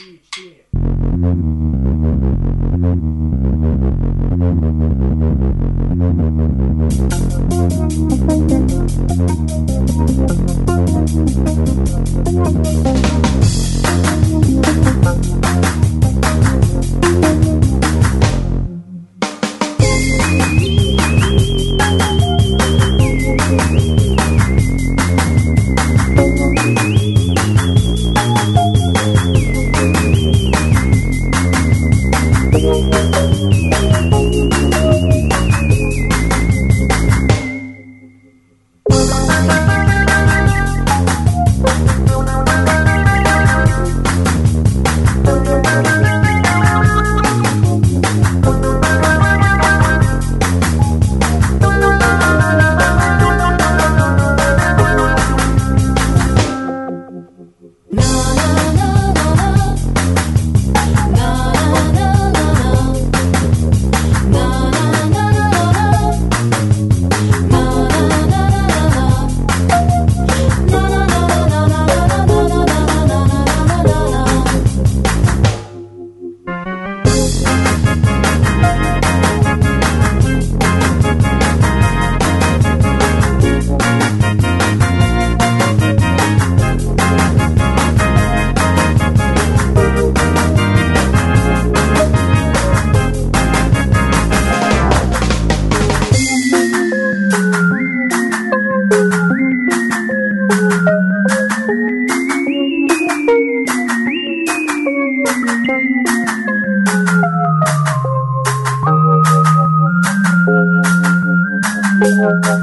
I sit here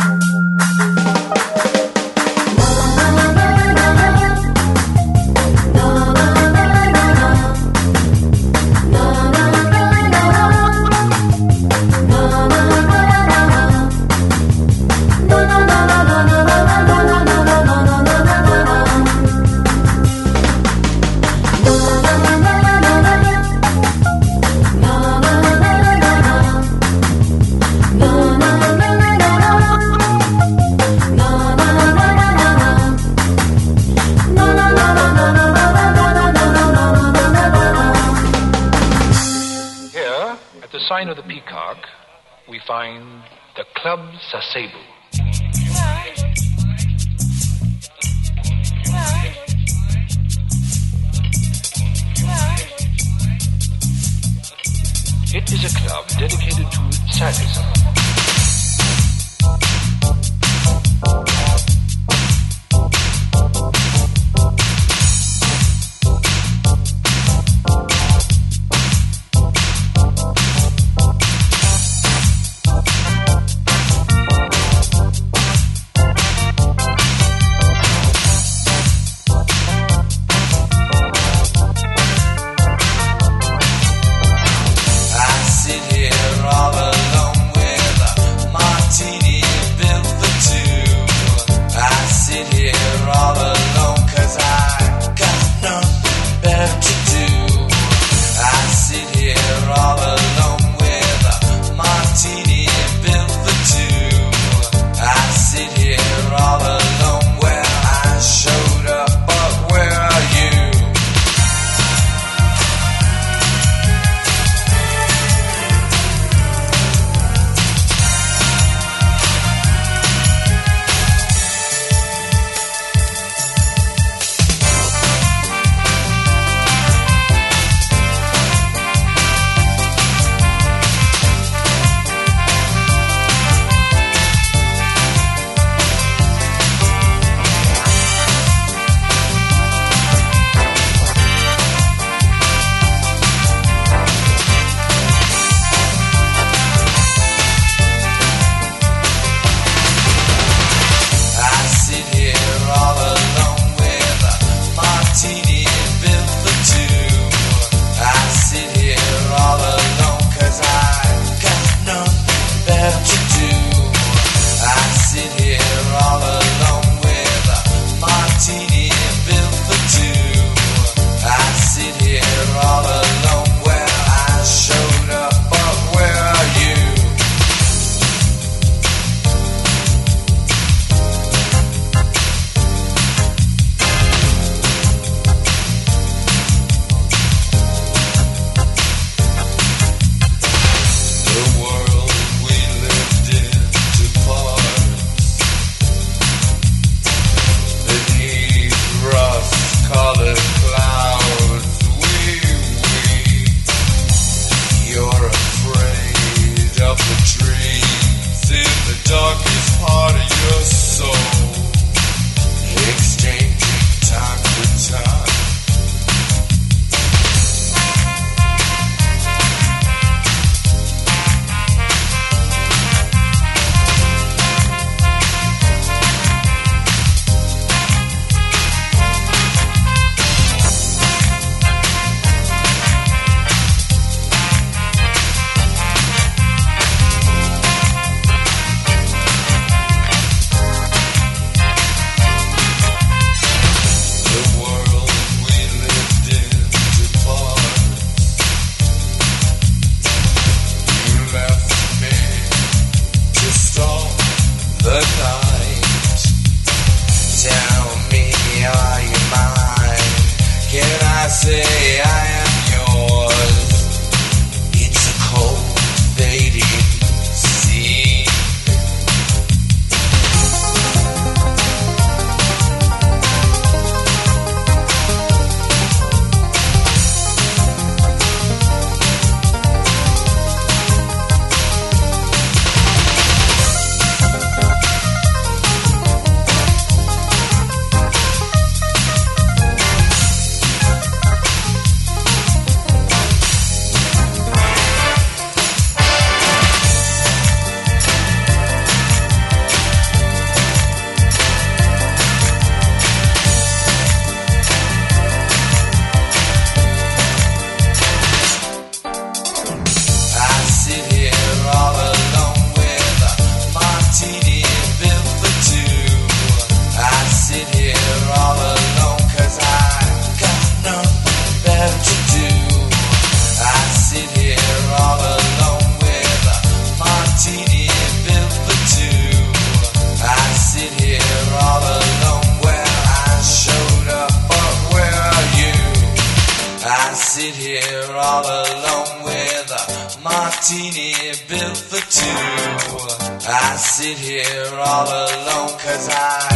sit here all alone cause I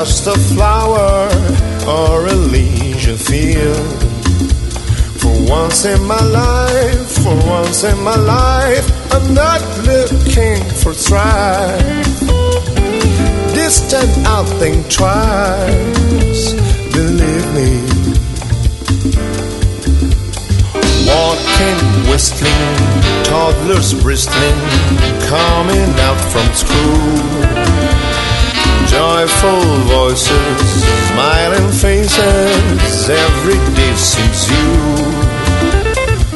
just a flower or a leisure field. For once in my life, for once in my life, I'm not looking for strife. This time I'll think twice, believe me. Walking, whistling, toddlers bristling, coming out from school. Joyful voices, smiling faces, every day seems you.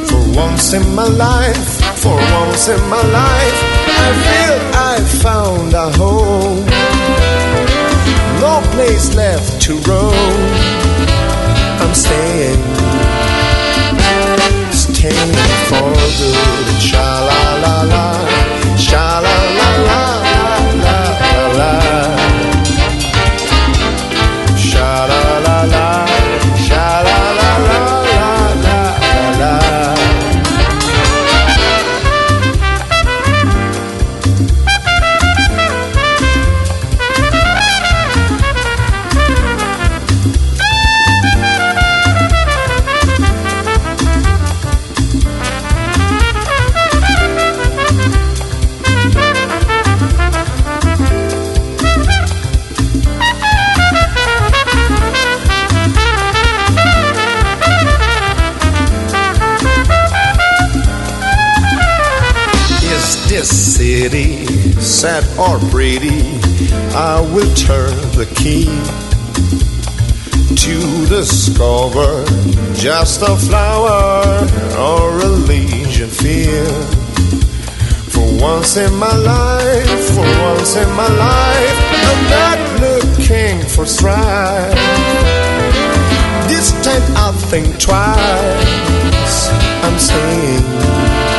For once in my life, for once in my life, I feel I found a home. No place left to roam. I'm staying staying for good. Pretty? I will turn the key to discover just a flower or a legion field. For once in my life, for once in my life, I'm not looking for strife. This time I'll think twice. I'm staying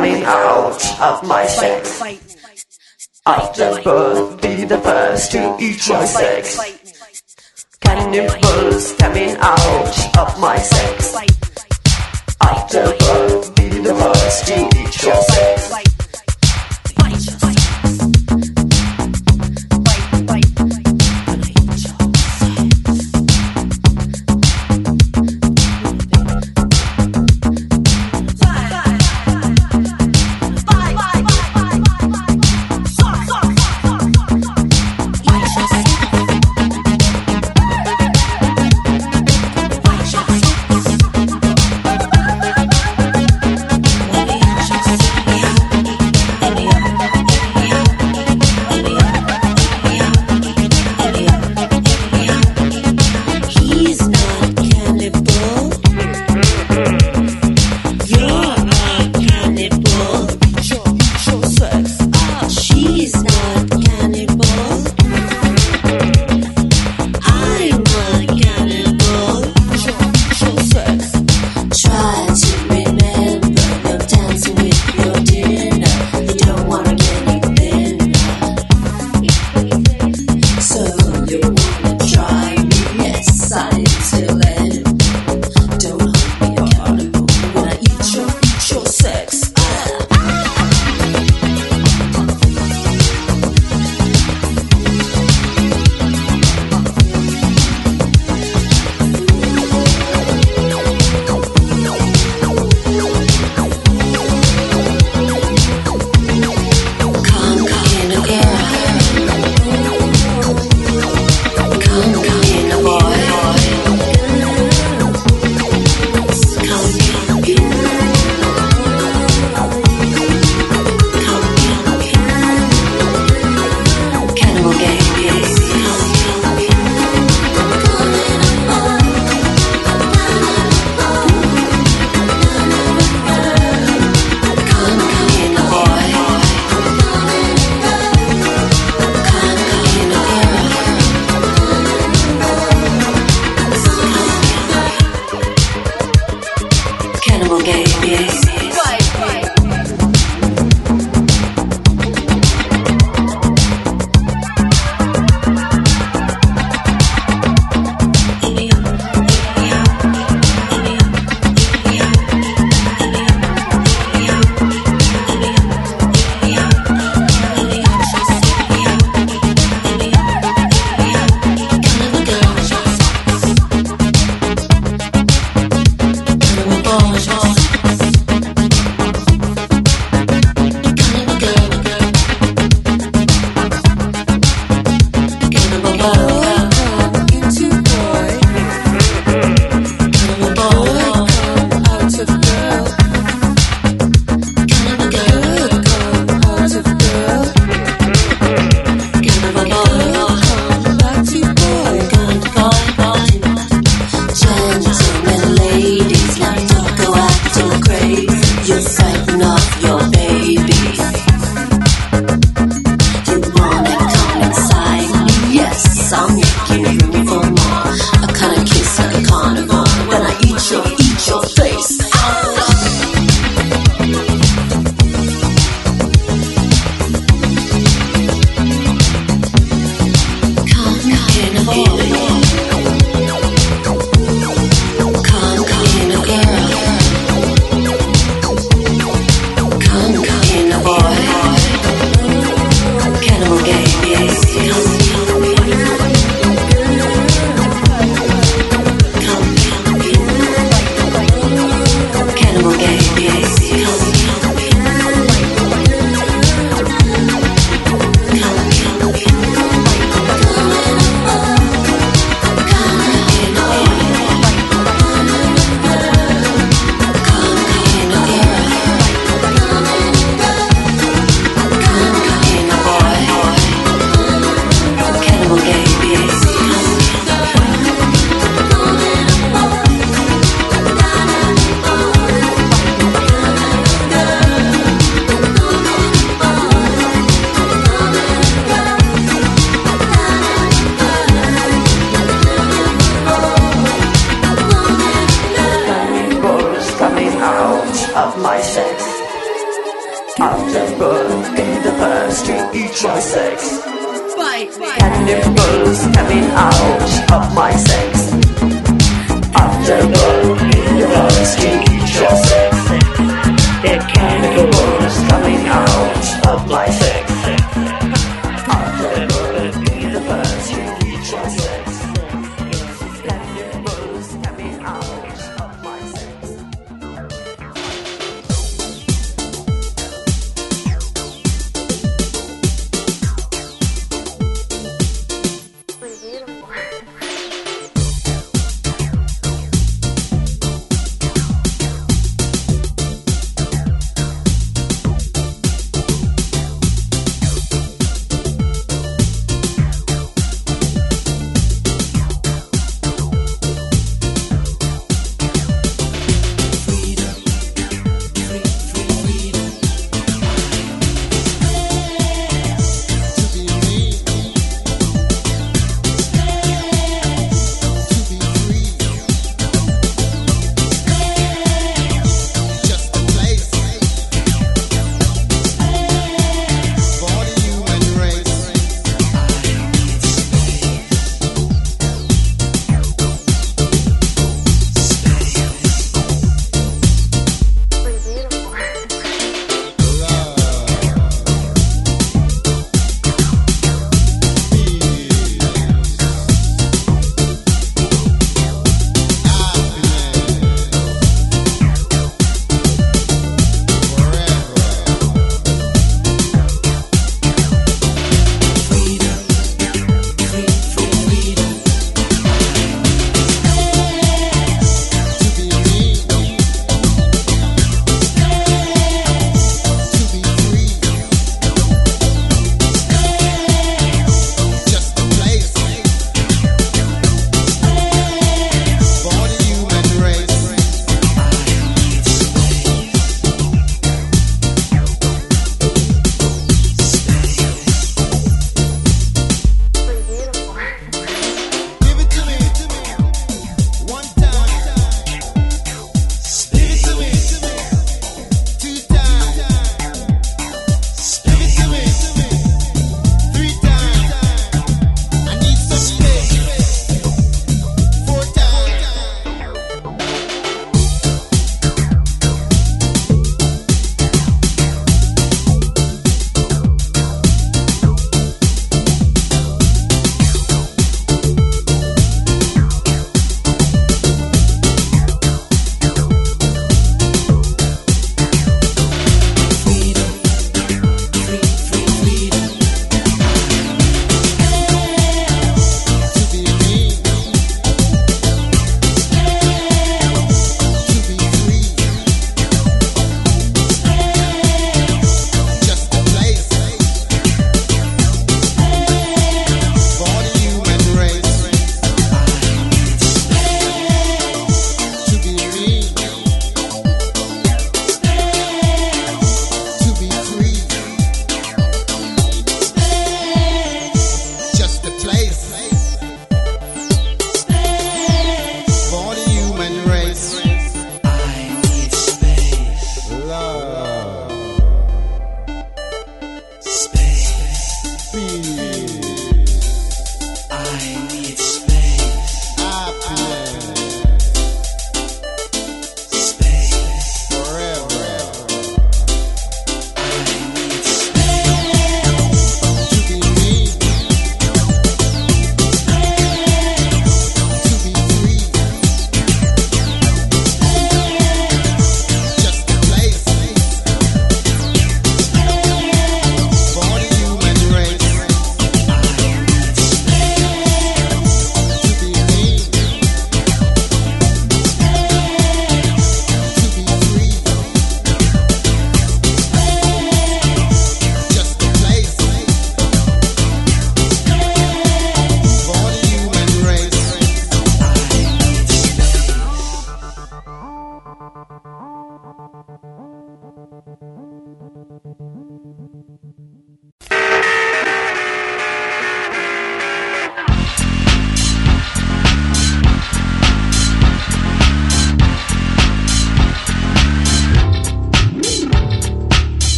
coming out of my sex. After birth, be the first to eat my sex. Cannibals coming out of my sex. After birth, be the first to eat your sex.